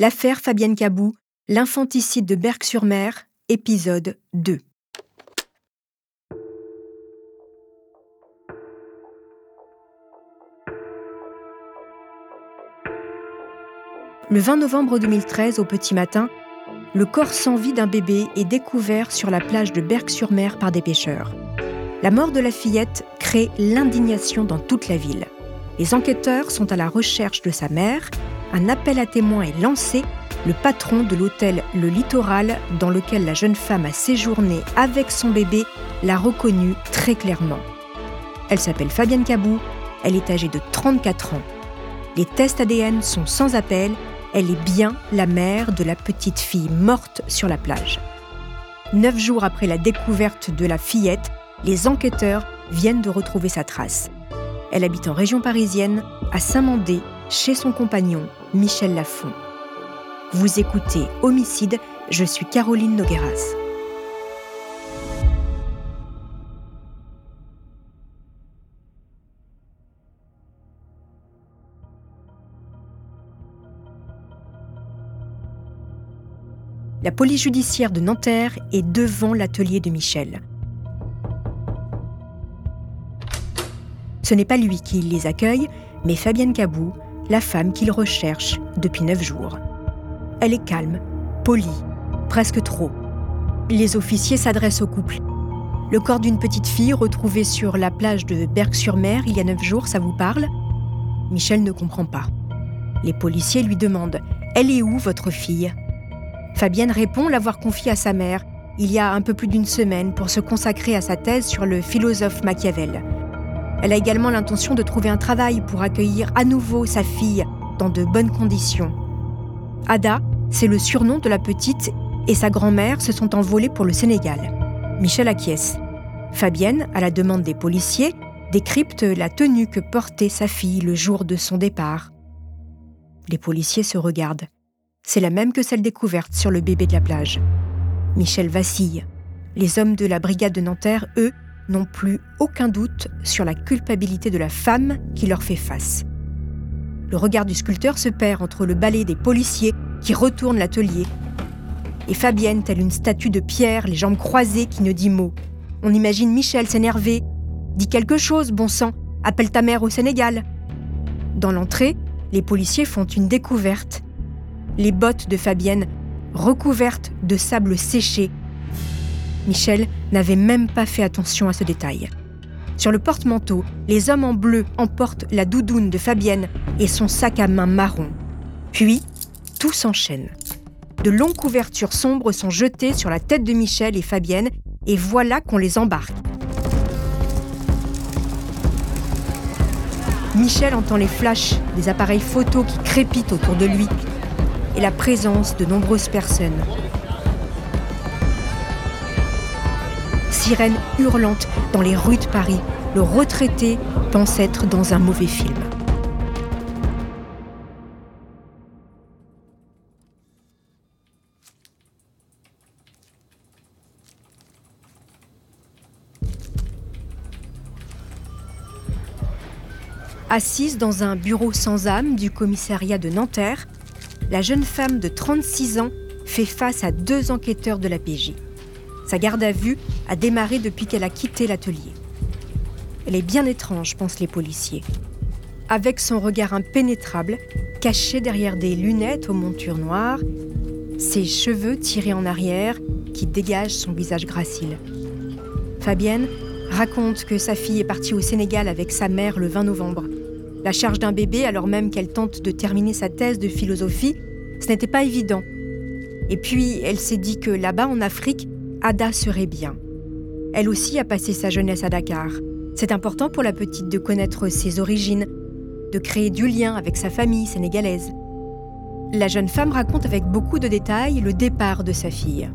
L'affaire Fabienne Cabou, l'infanticide de Berck-sur-Mer, épisode 2. Le 20 novembre 2013, au petit matin, le corps sans vie d'un bébé est découvert sur la plage de Berck-sur-Mer par des pêcheurs. La mort de la fillette crée l'indignation dans toute la ville. Les enquêteurs sont à la recherche de sa mère. Un appel à témoins est lancé. Le patron de l'hôtel Le Littoral, dans lequel la jeune femme a séjourné avec son bébé, l'a reconnue très clairement. Elle s'appelle Fabienne Cabou. Elle est âgée de 34 ans. Les tests ADN sont sans appel. Elle est bien la mère de la petite fille morte sur la plage. Neuf jours après la découverte de la fillette, les enquêteurs viennent de retrouver sa trace. Elle habite en région parisienne, à Saint-Mandé, chez son compagnon, Michel Lafont. Vous écoutez Homicide, je suis Caroline Nogueras. La police judiciaire de Nanterre est devant l'atelier de Michel. Ce n'est pas lui qui les accueille, mais Fabienne Cabou, la femme qu'il recherche depuis neuf jours. Elle est calme, polie, presque trop. Les officiers s'adressent au couple. Le corps d'une petite fille retrouvée sur la plage de Berck-sur-Mer il y a neuf jours, ça vous parle? Michel ne comprend pas. Les policiers lui demandent Elle est où votre fille? Fabienne répond l'avoir confiée à sa mère il y a un peu plus d'une semaine pour se consacrer à sa thèse sur le philosophe Machiavel. Elle a également l'intention de trouver un travail pour accueillir à nouveau sa fille dans de bonnes conditions. Ada, c'est le surnom de la petite, et sa grand-mère se sont envolées pour le Sénégal. Michel acquiesce. Fabienne, à la demande des policiers, décrypte la tenue que portait sa fille le jour de son départ. Les policiers se regardent. C'est la même que celle découverte sur le bébé de la plage. Michel vacille. Les hommes de la brigade de Nanterre, eux, n'ont plus aucun doute sur la culpabilité de la femme qui leur fait face. Le regard du sculpteur se perd entre le balai des policiers qui retournent l'atelier et Fabienne, telle une statue de pierre, les jambes croisées, qui ne dit mot. On imagine Michel s'énerver. Dis quelque chose, bon sang, appelle ta mère au Sénégal. Dans l'entrée, les policiers font une découverte. Les bottes de Fabienne, recouvertes de sable séché, Michel n'avait même pas fait attention à ce détail. Sur le porte-manteau, les hommes en bleu emportent la doudoune de Fabienne et son sac à main marron. Puis, tout s'enchaîne. De longues couvertures sombres sont jetées sur la tête de Michel et Fabienne, et voilà qu'on les embarque. Michel entend les flashs des appareils photo qui crépitent autour de lui et la présence de nombreuses personnes. Sirène hurlante dans les rues de Paris, le retraité pense être dans un mauvais film. Assise dans un bureau sans âme du commissariat de Nanterre, la jeune femme de 36 ans fait face à deux enquêteurs de la PJ. Sa garde à vue a démarré depuis qu'elle a quitté l'atelier. Elle est bien étrange, pensent les policiers. Avec son regard impénétrable, caché derrière des lunettes aux montures noires, ses cheveux tirés en arrière qui dégagent son visage gracile. Fabienne raconte que sa fille est partie au Sénégal avec sa mère le 20 novembre. La charge d'un bébé alors même qu'elle tente de terminer sa thèse de philosophie, ce n'était pas évident. Et puis, elle s'est dit que là-bas en Afrique, Ada serait bien. Elle aussi a passé sa jeunesse à Dakar. C'est important pour la petite de connaître ses origines, de créer du lien avec sa famille sénégalaise. La jeune femme raconte avec beaucoup de détails le départ de sa fille.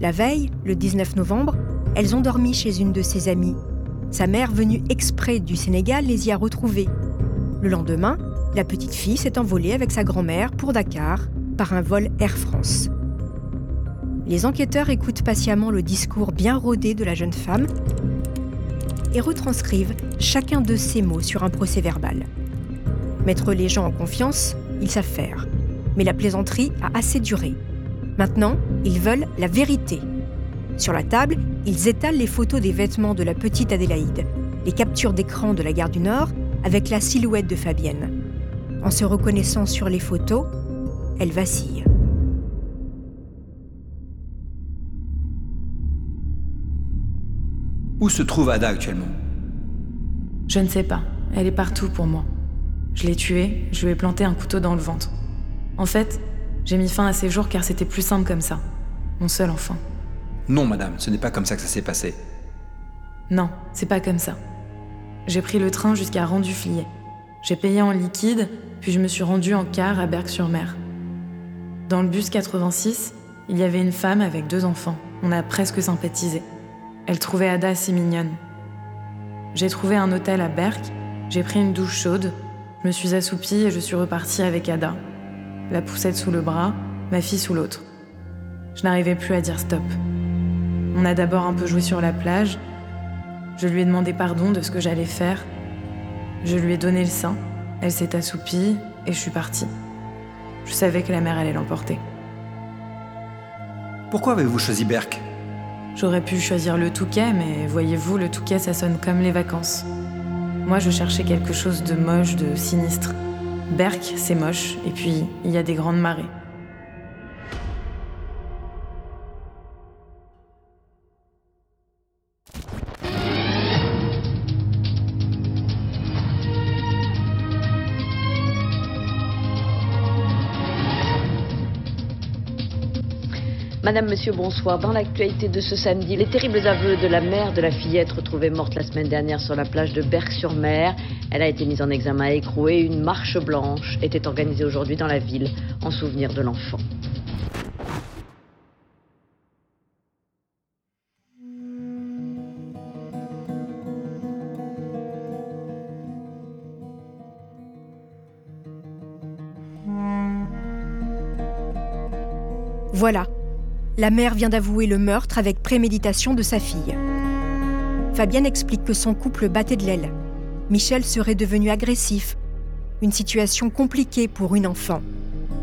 La veille, le 19 novembre, elles ont dormi chez une de ses amies. Sa mère, venue exprès du Sénégal, les y a retrouvées. Le lendemain, la petite fille s'est envolée avec sa grand-mère pour Dakar par un vol Air France. Les enquêteurs écoutent patiemment le discours bien rodé de la jeune femme et retranscrivent chacun de ses mots sur un procès verbal. Mettre les gens en confiance, ils savent faire. Mais la plaisanterie a assez duré. Maintenant, ils veulent la vérité. Sur la table, ils étalent les photos des vêtements de la petite Adélaïde, les captures d'écran de la gare du Nord avec la silhouette de Fabienne. En se reconnaissant sur les photos, elle vacille. Où se trouve Ada actuellement? Je ne sais pas. Elle est partout pour moi. Je l'ai tuée, je lui ai planté un couteau dans le ventre. En fait, j'ai mis fin à ses jours car c'était plus simple comme ça. Mon seul enfant. Non, madame, ce n'est pas comme ça que ça s'est passé. Non, c'est pas comme ça. J'ai pris le train jusqu'à Rendu-Fliet. J'ai payé en liquide, puis je me suis rendue en car à Berck-sur-Mer. Dans le bus 86, il y avait une femme avec deux enfants. On a presque sympathisé. Elle trouvait Ada assez mignonne. J'ai trouvé un hôtel à Berck, j'ai pris une douche chaude, je me suis assoupie et je suis repartie avec Ada. La poussette sous le bras, ma fille sous l'autre. Je n'arrivais plus à dire stop. On a d'abord un peu joué sur la plage. Je lui ai demandé pardon de ce que j'allais faire. Je lui ai donné le sein. Elle s'est assoupie et je suis partie. Je savais que la mer allait l'emporter. Pourquoi avez-vous choisi Berck? J'aurais pu choisir le Touquet, mais voyez-vous, le Touquet, ça sonne comme les vacances. Moi, je cherchais quelque chose de moche, de sinistre. Berck, c'est moche, et puis il y a des grandes marées. Madame, Monsieur, bonsoir. Dans l'actualité de ce samedi, les terribles aveux de la mère de la fillette retrouvée morte la semaine dernière sur la plage de Berck-sur-Mer. Elle a été mise en examen à écrou et une marche blanche était organisée aujourd'hui dans la ville en souvenir de l'enfant. Voilà, la mère vient d'avouer le meurtre avec préméditation de sa fille. Fabienne explique que son couple battait de l'aile. Michel serait devenu agressif. Une situation compliquée pour une enfant.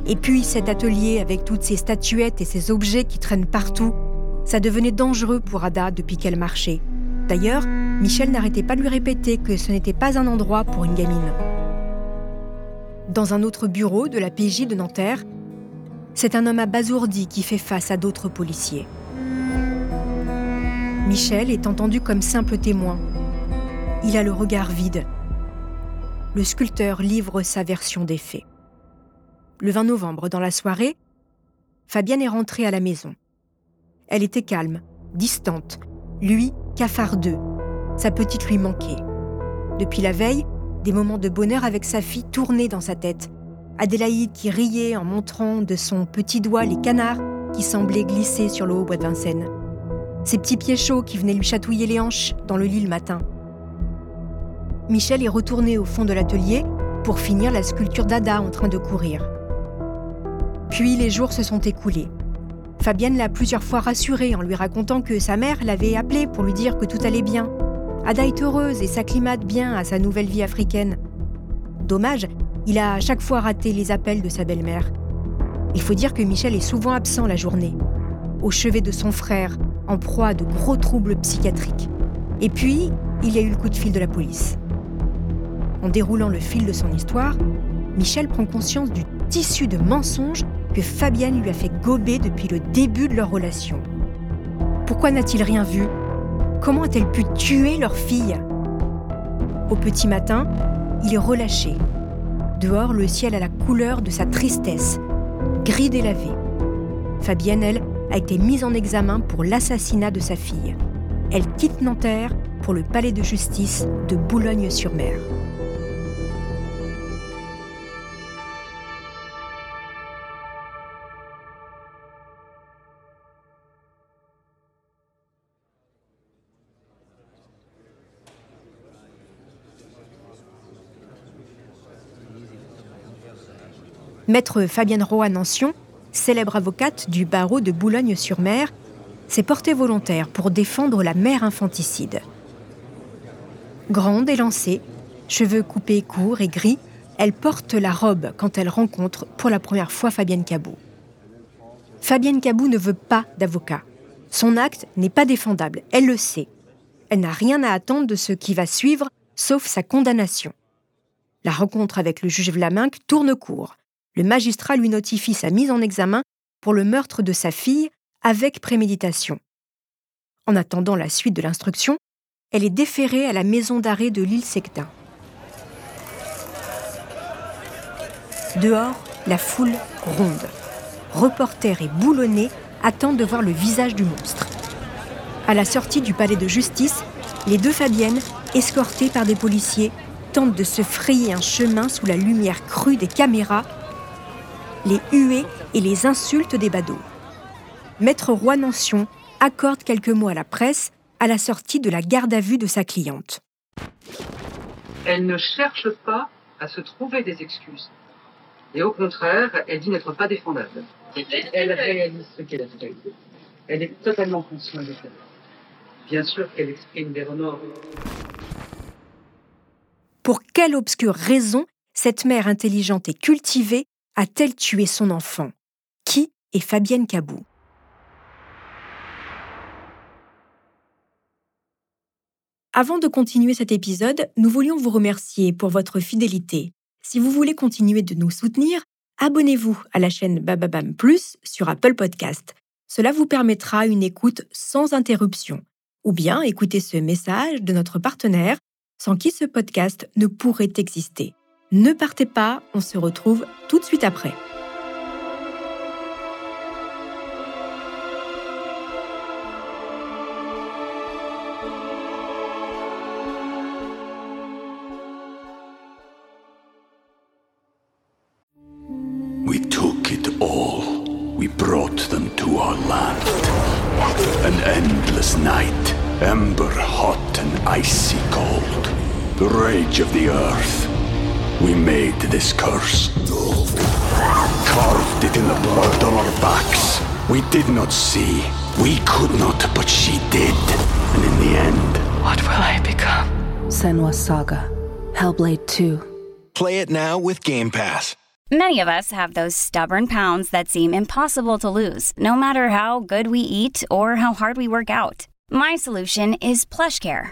Et puis cet atelier avec toutes ces statuettes et ces objets qui traînent partout, ça devenait dangereux pour Ada depuis qu'elle marchait. D'ailleurs, Michel n'arrêtait pas de lui répéter que ce n'était pas un endroit pour une gamine. Dans un autre bureau de la PJ de Nanterre, c'est un homme abasourdi qui fait face à d'autres policiers. Michel est entendu comme simple témoin. Il a le regard vide. Le sculpteur livre sa version des faits. Le 20 novembre, dans la soirée, Fabienne est rentrée à la maison. Elle était calme, distante, lui cafardeux. Sa petite lui manquait. Depuis la veille, des moments de bonheur avec sa fille tournaient dans sa tête. Adélaïde qui riait en montrant de son petit doigt les canards qui semblaient glisser sur le haut bois de Vincennes. Ses petits pieds chauds qui venaient lui chatouiller les hanches dans le lit le matin. Michel est retourné au fond de l'atelier pour finir la sculpture d'Ada en train de courir. Puis les jours se sont écoulés. Fabienne l'a plusieurs fois rassurée en lui racontant que sa mère l'avait appelée pour lui dire que tout allait bien. Ada est heureuse et s'acclimate bien à sa nouvelle vie africaine. Dommage, il a à chaque fois raté les appels de sa belle-mère. Il faut dire que Michel est souvent absent la journée, au chevet de son frère, en proie à de gros troubles psychiatriques. Et puis, il y a eu le coup de fil de la police. En déroulant le fil de son histoire, Michel prend conscience du tissu de mensonges que Fabienne lui a fait gober depuis le début de leur relation. Pourquoi n'a-t-il rien vu? Comment a-t-elle pu tuer leur fille? Au petit matin, il est relâché. Dehors, le ciel a la couleur de sa tristesse, gris délavé. Fabienne, elle, a été mise en examen pour l'assassinat de sa fille. Elle quitte Nanterre pour le palais de justice de Boulogne-sur-Mer. Maître Fabienne Rohan-Ancion, célèbre avocate du barreau de Boulogne-sur-Mer, s'est portée volontaire pour défendre la mère infanticide. Grande et lancée, cheveux coupés courts et gris, elle porte la robe quand elle rencontre pour la première fois Fabienne Cabou. Fabienne Cabou ne veut pas d'avocat. Son acte n'est pas défendable, elle le sait. Elle n'a rien à attendre de ce qui va suivre, sauf sa condamnation. La rencontre avec le juge Vlaminck tourne court le magistrat lui notifie sa mise en examen pour le meurtre de sa fille avec préméditation. En attendant la suite de l'instruction, elle est déférée à la maison d'arrêt de l'île Sectin. Dehors, la foule ronde. Reporters et boulonnais attendent de voir le visage du monstre. À la sortie du palais de justice, les deux Fabiennes, escortées par des policiers, tentent de se frayer un chemin sous la lumière crue des caméras les huées et les insultes des badauds. Maître Roy Nancion accorde quelques mots à la presse à la sortie de la garde à vue de sa cliente. Elle ne cherche pas à se trouver des excuses. Et au contraire, elle dit n'être pas défendable. Elle réalise ce qu'elle a fait. Elle est totalement consciente de ça. Bien sûr qu'elle exprime des remords. Pour quelle obscure raison cette mère intelligente et cultivée a-t-elle tué son enfant Qui est Fabienne Cabou? Avant de continuer cet épisode, nous voulions vous remercier pour votre fidélité. Si vous voulez continuer de nous soutenir, abonnez-vous à la chaîne Bababam Plus sur Apple Podcast. Cela vous permettra une écoute sans interruption. Ou bien écouter ce message de notre partenaire sans qui ce podcast ne pourrait exister. Ne partez pas, on se retrouve tout de suite après. We took it all. We brought them to our land. An endless night, ember hot and icy cold. The rage of the earth. We made this curse. Carved it in the blood on our backs. We did not see. We could not, but she did. And in the end, What will I become? Senwa Saga. Hellblade 2. Play it now with Game Pass. Many of us have those stubborn pounds that seem impossible to lose, no matter how good we eat or how hard we work out. My solution is PlushCare.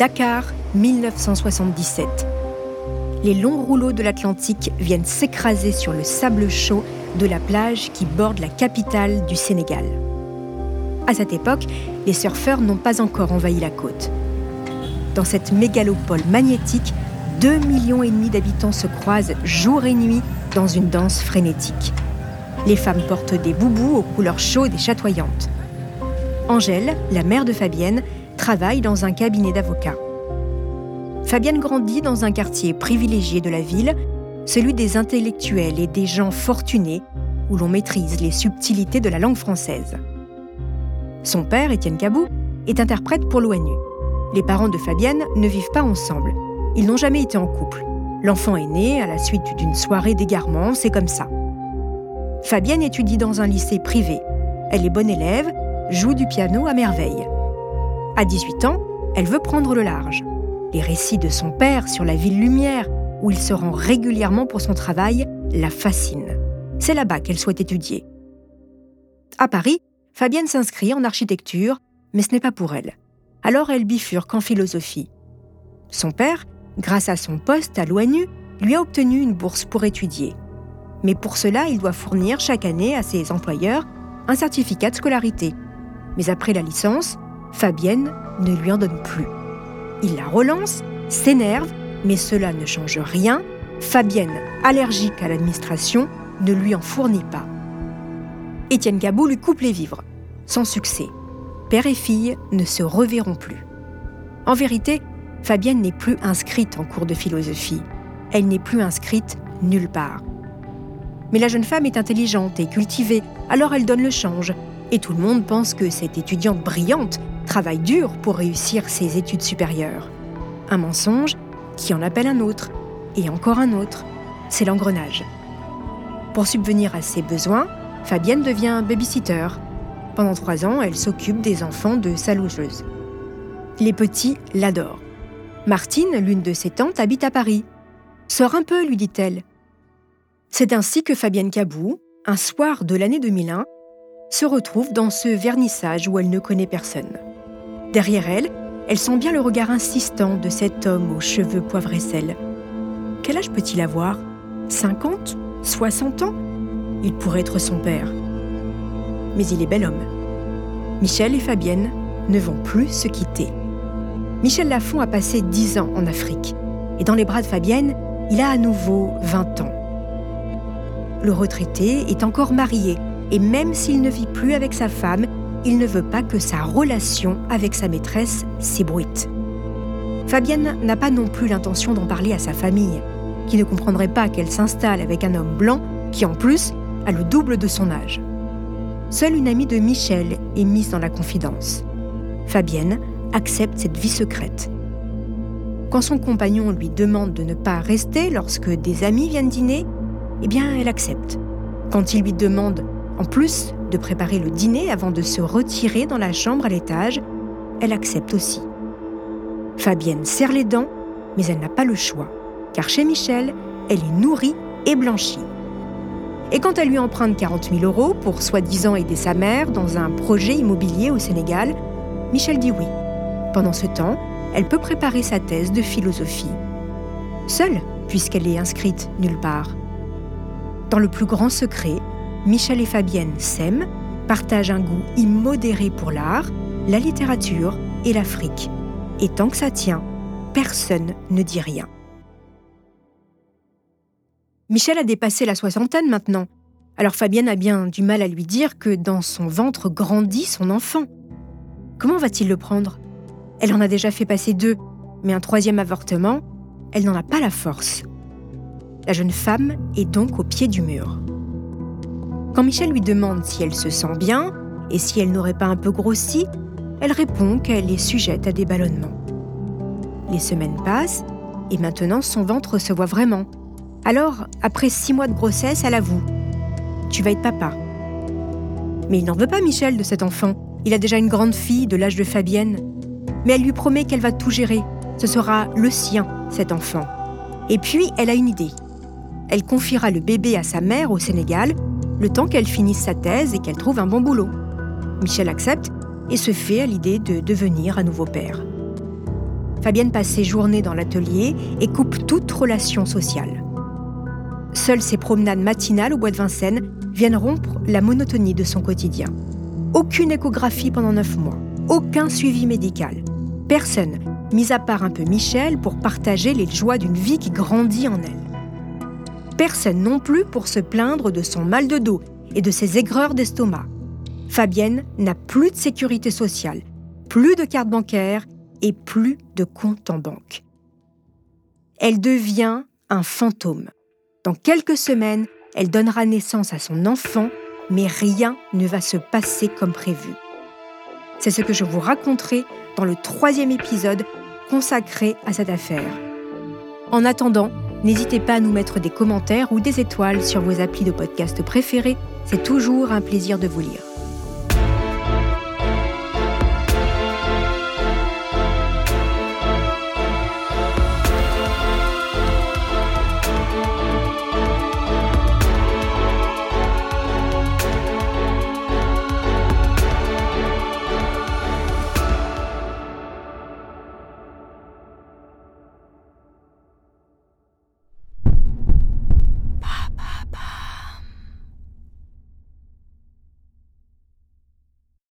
Dakar, 1977. Les longs rouleaux de l'Atlantique viennent s'écraser sur le sable chaud de la plage qui borde la capitale du Sénégal. À cette époque, les surfeurs n'ont pas encore envahi la côte. Dans cette mégalopole magnétique, 2,5 millions et demi d'habitants se croisent jour et nuit dans une danse frénétique. Les femmes portent des boubous aux couleurs chaudes et chatoyantes. Angèle, la mère de Fabienne, travaille dans un cabinet d'avocats. Fabienne grandit dans un quartier privilégié de la ville, celui des intellectuels et des gens fortunés, où l'on maîtrise les subtilités de la langue française. Son père, Étienne Cabou, est interprète pour l'ONU. Les parents de Fabienne ne vivent pas ensemble. Ils n'ont jamais été en couple. L'enfant est né à la suite d'une soirée d'égarement, c'est comme ça. Fabienne étudie dans un lycée privé. Elle est bonne élève, joue du piano à merveille. À 18 ans, elle veut prendre le large. Les récits de son père sur la ville lumière, où il se rend régulièrement pour son travail, la fascinent. C'est là-bas qu'elle souhaite étudier. À Paris, Fabienne s'inscrit en architecture, mais ce n'est pas pour elle. Alors elle bifurque en philosophie. Son père, grâce à son poste à l'ONU, lui a obtenu une bourse pour étudier. Mais pour cela, il doit fournir chaque année à ses employeurs un certificat de scolarité. Mais après la licence, Fabienne ne lui en donne plus. Il la relance, s'énerve, mais cela ne change rien. Fabienne, allergique à l'administration, ne lui en fournit pas. Étienne Gabou lui coupe les vivres. Sans succès. Père et fille ne se reverront plus. En vérité, Fabienne n'est plus inscrite en cours de philosophie. Elle n'est plus inscrite nulle part. Mais la jeune femme est intelligente et cultivée, alors elle donne le change. Et tout le monde pense que cette étudiante brillante travaille dur pour réussir ses études supérieures. Un mensonge qui en appelle un autre, et encore un autre. C'est l'engrenage. Pour subvenir à ses besoins, Fabienne devient babysitter. Pendant trois ans, elle s'occupe des enfants de sa logeuse. Les petits l'adorent. Martine, l'une de ses tantes, habite à Paris. Sors un peu, lui dit-elle. C'est ainsi que Fabienne Cabou, un soir de l'année 2001, se retrouve dans ce vernissage où elle ne connaît personne. Derrière elle, elle sent bien le regard insistant de cet homme aux cheveux poivre et sel. Quel âge peut-il avoir? 50 60 ans? Il pourrait être son père. Mais il est bel homme. Michel et Fabienne ne vont plus se quitter. Michel Lafont a passé 10 ans en Afrique. Et dans les bras de Fabienne, il a à nouveau 20 ans. Le retraité est encore marié et même s'il ne vit plus avec sa femme, il ne veut pas que sa relation avec sa maîtresse s'ébruite. Fabienne n'a pas non plus l'intention d'en parler à sa famille, qui ne comprendrait pas qu'elle s'installe avec un homme blanc qui en plus a le double de son âge. Seule une amie de Michel est mise dans la confidence. Fabienne accepte cette vie secrète. Quand son compagnon lui demande de ne pas rester lorsque des amis viennent dîner, eh bien, elle accepte. Quand il lui demande, en plus, de préparer le dîner avant de se retirer dans la chambre à l'étage, elle accepte aussi. Fabienne serre les dents, mais elle n'a pas le choix, car chez Michel, elle est nourrie et blanchie. Et quand elle lui emprunte 40 000 euros pour soi-disant aider sa mère dans un projet immobilier au Sénégal, Michel dit oui. Pendant ce temps, elle peut préparer sa thèse de philosophie. Seule, puisqu'elle est inscrite nulle part. Dans le plus grand secret, Michel et Fabienne s'aiment, partagent un goût immodéré pour l'art, la littérature et l'Afrique. Et tant que ça tient, personne ne dit rien. Michel a dépassé la soixantaine maintenant, alors Fabienne a bien du mal à lui dire que dans son ventre grandit son enfant. Comment va-t-il le prendre? Elle en a déjà fait passer deux, mais un troisième avortement, elle n'en a pas la force. La jeune femme est donc au pied du mur. Quand Michel lui demande si elle se sent bien et si elle n'aurait pas un peu grossi, elle répond qu'elle est sujette à des ballonnements. Les semaines passent et maintenant son ventre se voit vraiment. Alors, après six mois de grossesse, elle avoue Tu vas être papa. Mais il n'en veut pas, Michel, de cet enfant. Il a déjà une grande fille de l'âge de Fabienne. Mais elle lui promet qu'elle va tout gérer. Ce sera le sien, cet enfant. Et puis, elle a une idée. Elle confiera le bébé à sa mère au Sénégal, le temps qu'elle finisse sa thèse et qu'elle trouve un bon boulot. Michel accepte et se fait à l'idée de devenir à nouveau père. Fabienne passe ses journées dans l'atelier et coupe toute relation sociale. Seules ses promenades matinales au bois de Vincennes viennent rompre la monotonie de son quotidien. Aucune échographie pendant neuf mois, aucun suivi médical. Personne, mis à part un peu Michel, pour partager les joies d'une vie qui grandit en elle. Personne non plus pour se plaindre de son mal de dos et de ses aigreurs d'estomac. Fabienne n'a plus de sécurité sociale, plus de carte bancaire et plus de compte en banque. Elle devient un fantôme. Dans quelques semaines, elle donnera naissance à son enfant, mais rien ne va se passer comme prévu. C'est ce que je vous raconterai dans le troisième épisode consacré à cette affaire. En attendant, n'hésitez pas à nous mettre des commentaires ou des étoiles sur vos applis de podcast préférés, c'est toujours un plaisir de vous lire.